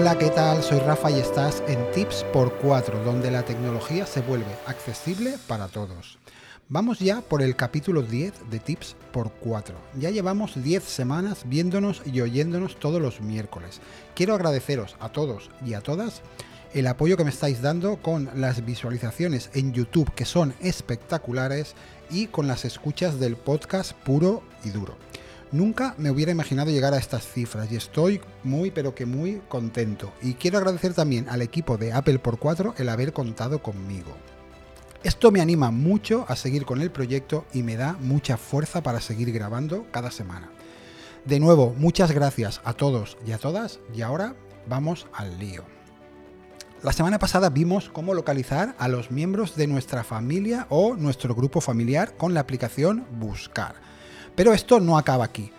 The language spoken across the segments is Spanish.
Hola, ¿qué tal? Soy Rafa y estás en Tips por 4, donde la tecnología se vuelve accesible para todos. Vamos ya por el capítulo 10 de Tips por 4. Ya llevamos 10 semanas viéndonos y oyéndonos todos los miércoles. Quiero agradeceros a todos y a todas el apoyo que me estáis dando con las visualizaciones en YouTube que son espectaculares y con las escuchas del podcast puro y duro. Nunca me hubiera imaginado llegar a estas cifras y estoy muy pero que muy contento. Y quiero agradecer también al equipo de Apple por 4 el haber contado conmigo. Esto me anima mucho a seguir con el proyecto y me da mucha fuerza para seguir grabando cada semana. De nuevo, muchas gracias a todos y a todas y ahora vamos al lío. La semana pasada vimos cómo localizar a los miembros de nuestra familia o nuestro grupo familiar con la aplicación Buscar. Pero esto no acaba aquí.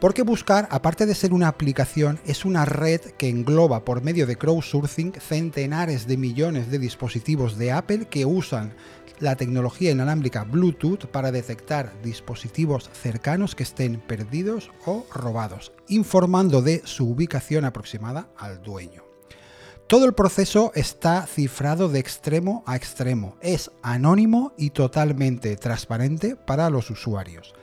Porque Buscar, aparte de ser una aplicación, es una red que engloba por medio de crowdsourcing centenares de millones de dispositivos de Apple que usan la tecnología inalámbrica Bluetooth para detectar dispositivos cercanos que estén perdidos o robados, informando de su ubicación aproximada al dueño. Todo el proceso está cifrado de extremo a extremo, es anónimo y totalmente transparente para los usuarios.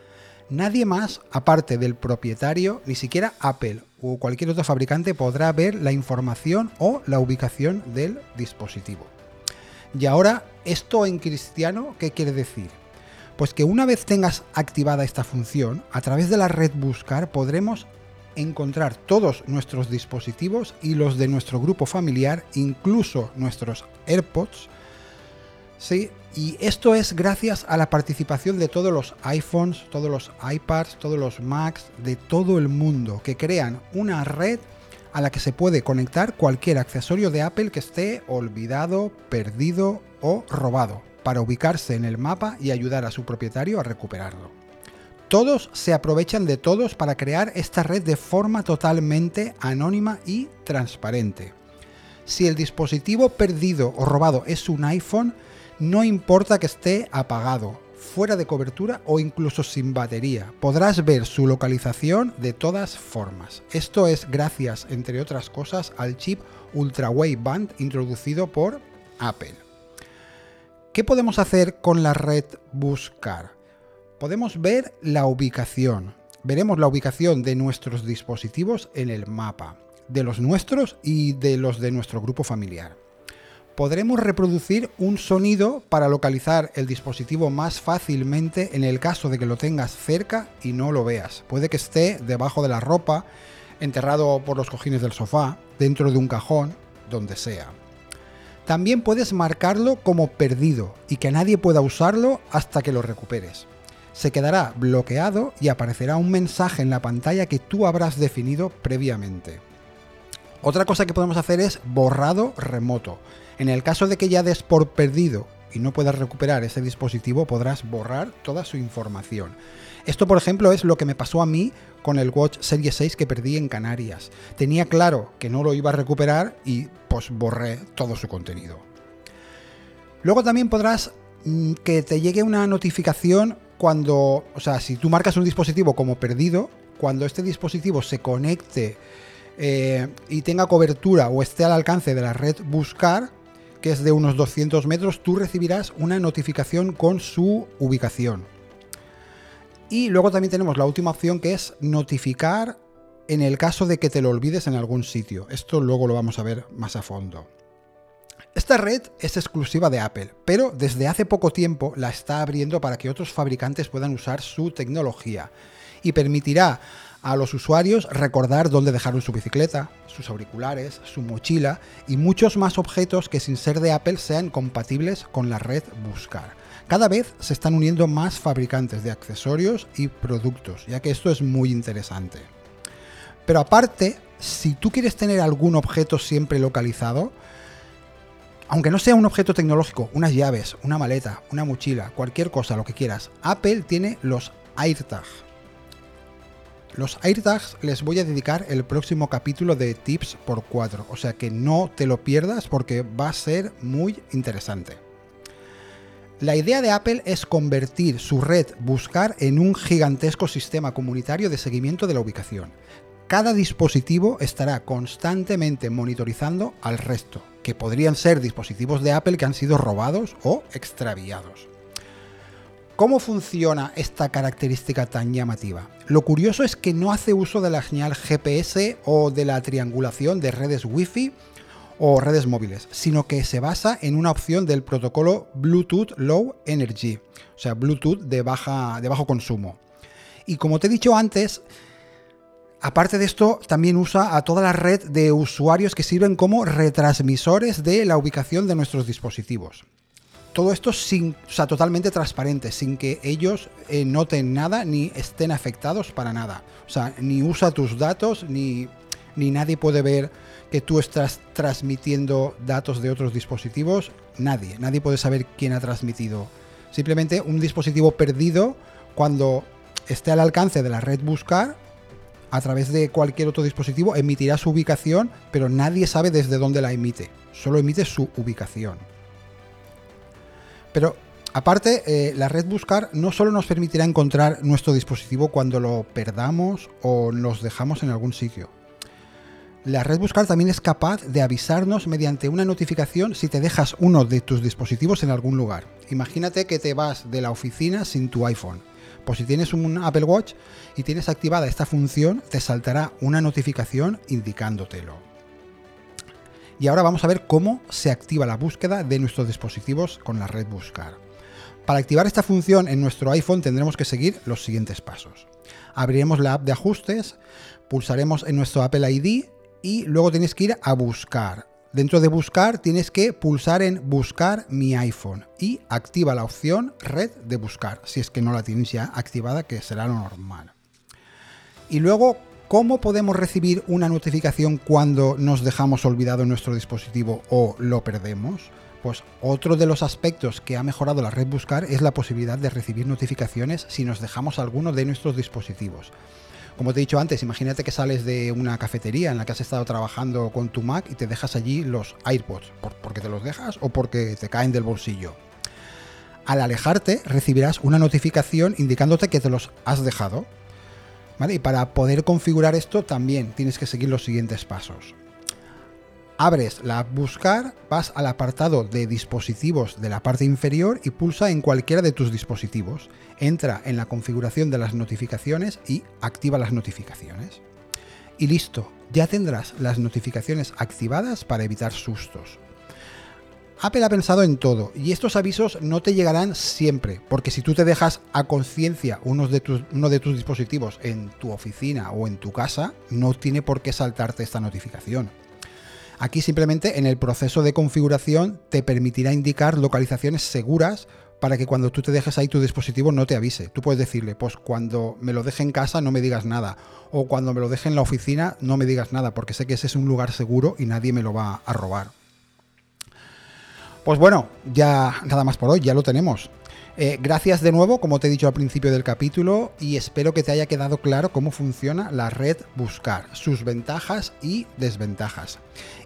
Nadie más, aparte del propietario, ni siquiera Apple o cualquier otro fabricante podrá ver la información o la ubicación del dispositivo. Y ahora, ¿esto en cristiano qué quiere decir? Pues que una vez tengas activada esta función, a través de la red Buscar podremos encontrar todos nuestros dispositivos y los de nuestro grupo familiar, incluso nuestros AirPods. Sí, y esto es gracias a la participación de todos los iPhones, todos los iPads, todos los Macs, de todo el mundo, que crean una red a la que se puede conectar cualquier accesorio de Apple que esté olvidado, perdido o robado, para ubicarse en el mapa y ayudar a su propietario a recuperarlo. Todos se aprovechan de todos para crear esta red de forma totalmente anónima y transparente. Si el dispositivo perdido o robado es un iPhone, no importa que esté apagado, fuera de cobertura o incluso sin batería. Podrás ver su localización de todas formas. Esto es gracias, entre otras cosas, al chip Ultra Wideband introducido por Apple. ¿Qué podemos hacer con la red Buscar? podemos ver la ubicación. Veremos la ubicación de nuestros dispositivos en el mapa, de los nuestros y de los de nuestro grupo familiar. Podremos reproducir un sonido para localizar el dispositivo más fácilmente en el caso de que lo tengas cerca y no lo veas. Puede que esté debajo de la ropa, enterrado por los cojines del sofá, dentro de un cajón, donde sea. También puedes marcarlo como perdido y que nadie pueda usarlo hasta que lo recuperes se quedará bloqueado y aparecerá un mensaje en la pantalla que tú habrás definido previamente. Otra cosa que podemos hacer es borrado remoto. En el caso de que ya des por perdido y no puedas recuperar ese dispositivo, podrás borrar toda su información. Esto, por ejemplo, es lo que me pasó a mí con el Watch Series 6 que perdí en Canarias. Tenía claro que no lo iba a recuperar y pues borré todo su contenido. Luego también podrás mm, que te llegue una notificación cuando, o sea, si tú marcas un dispositivo como perdido, cuando este dispositivo se conecte eh, y tenga cobertura o esté al alcance de la red Buscar, que es de unos 200 metros, tú recibirás una notificación con su ubicación. Y luego también tenemos la última opción que es notificar en el caso de que te lo olvides en algún sitio. Esto luego lo vamos a ver más a fondo. Esta red es exclusiva de Apple, pero desde hace poco tiempo la está abriendo para que otros fabricantes puedan usar su tecnología y permitirá a los usuarios recordar dónde dejaron su bicicleta, sus auriculares, su mochila y muchos más objetos que sin ser de Apple sean compatibles con la red Buscar. Cada vez se están uniendo más fabricantes de accesorios y productos, ya que esto es muy interesante. Pero aparte, si tú quieres tener algún objeto siempre localizado, aunque no sea un objeto tecnológico, unas llaves, una maleta, una mochila, cualquier cosa, lo que quieras, Apple tiene los AirTags. Los AirTags les voy a dedicar el próximo capítulo de Tips por 4, o sea que no te lo pierdas porque va a ser muy interesante. La idea de Apple es convertir su red Buscar en un gigantesco sistema comunitario de seguimiento de la ubicación cada dispositivo estará constantemente monitorizando al resto, que podrían ser dispositivos de Apple que han sido robados o extraviados. ¿Cómo funciona esta característica tan llamativa? Lo curioso es que no hace uso de la señal GPS o de la triangulación de redes Wi-Fi o redes móviles, sino que se basa en una opción del protocolo Bluetooth Low Energy, o sea, Bluetooth de, baja, de bajo consumo. Y como te he dicho antes, aparte de esto, también usa a toda la red de usuarios que sirven como retransmisores de la ubicación de nuestros dispositivos. Todo esto sin, o sea, totalmente transparente, sin que ellos eh, noten nada ni estén afectados para nada. O sea, ni usa tus datos, ni, ni nadie puede ver que tú estás transmitiendo datos de otros dispositivos. Nadie, nadie puede saber quién ha transmitido. Simplemente un dispositivo perdido cuando esté al alcance de la red buscar a través de cualquier otro dispositivo emitirá su ubicación, pero nadie sabe desde dónde la emite. Solo emite su ubicación. Pero aparte, eh, la red buscar no solo nos permitirá encontrar nuestro dispositivo cuando lo perdamos o nos dejamos en algún sitio. La red buscar también es capaz de avisarnos mediante una notificación si te dejas uno de tus dispositivos en algún lugar. Imagínate que te vas de la oficina sin tu iPhone pues si tienes un Apple Watch y tienes activada esta función, te saltará una notificación indicándotelo. Y ahora vamos a ver cómo se activa la búsqueda de nuestros dispositivos con la red Buscar. Para activar esta función en nuestro iPhone tendremos que seguir los siguientes pasos. Abriremos la app de ajustes, pulsaremos en nuestro Apple ID y luego tenéis que ir a buscar. Dentro de buscar tienes que pulsar en buscar mi iPhone y activa la opción red de buscar, si es que no la tienes ya activada, que será lo normal. Y luego, ¿cómo podemos recibir una notificación cuando nos dejamos olvidado nuestro dispositivo o lo perdemos? Pues otro de los aspectos que ha mejorado la red Buscar es la posibilidad de recibir notificaciones si nos dejamos alguno de nuestros dispositivos. Como te he dicho antes, imagínate que sales de una cafetería en la que has estado trabajando con tu Mac y te dejas allí los AirPods, porque te los dejas o porque te caen del bolsillo. Al alejarte recibirás una notificación indicándote que te los has dejado. Y para poder configurar esto también tienes que seguir los siguientes pasos. Abres la app Buscar, vas al apartado de dispositivos de la parte inferior y pulsa en cualquiera de tus dispositivos. Entra en la configuración de las notificaciones y activa las notificaciones. Y listo, ya tendrás las notificaciones activadas para evitar sustos. Apple ha pensado en todo y estos avisos no te llegarán siempre, porque si tú te dejas a conciencia uno, uno de tus dispositivos en tu oficina o en tu casa, no tiene por qué saltarte esta notificación. Aquí simplemente en el proceso de configuración te permitirá indicar localizaciones seguras para que cuando tú te dejes ahí tu dispositivo no te avise. Tú puedes decirle, pues cuando me lo deje en casa no me digas nada. O cuando me lo deje en la oficina no me digas nada, porque sé que ese es un lugar seguro y nadie me lo va a robar. Pues bueno, ya nada más por hoy, ya lo tenemos. Eh, gracias de nuevo, como te he dicho al principio del capítulo, y espero que te haya quedado claro cómo funciona la red Buscar, sus ventajas y desventajas.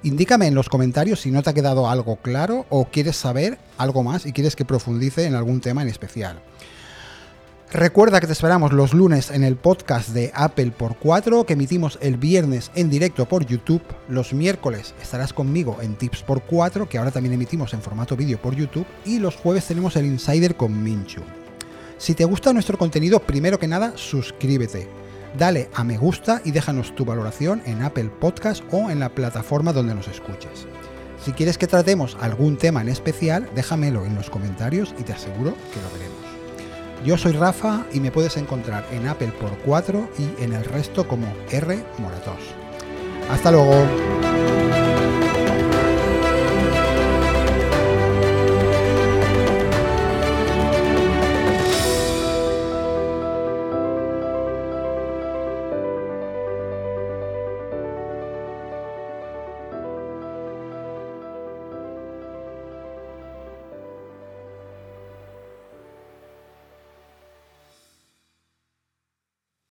Indícame en los comentarios si no te ha quedado algo claro o quieres saber algo más y quieres que profundice en algún tema en especial. Recuerda que te esperamos los lunes en el podcast de Apple por 4 que emitimos el viernes en directo por YouTube. Los miércoles estarás conmigo en Tips por 4 que ahora también emitimos en formato vídeo por YouTube. Y los jueves tenemos el Insider con Minchu. Si te gusta nuestro contenido, primero que nada, suscríbete. Dale a me gusta y déjanos tu valoración en Apple Podcast o en la plataforma donde nos escuches. Si quieres que tratemos algún tema en especial, déjamelo en los comentarios y te aseguro que lo veremos. Yo soy Rafa y me puedes encontrar en Apple por 4 y en el resto como R Moratos. Hasta luego.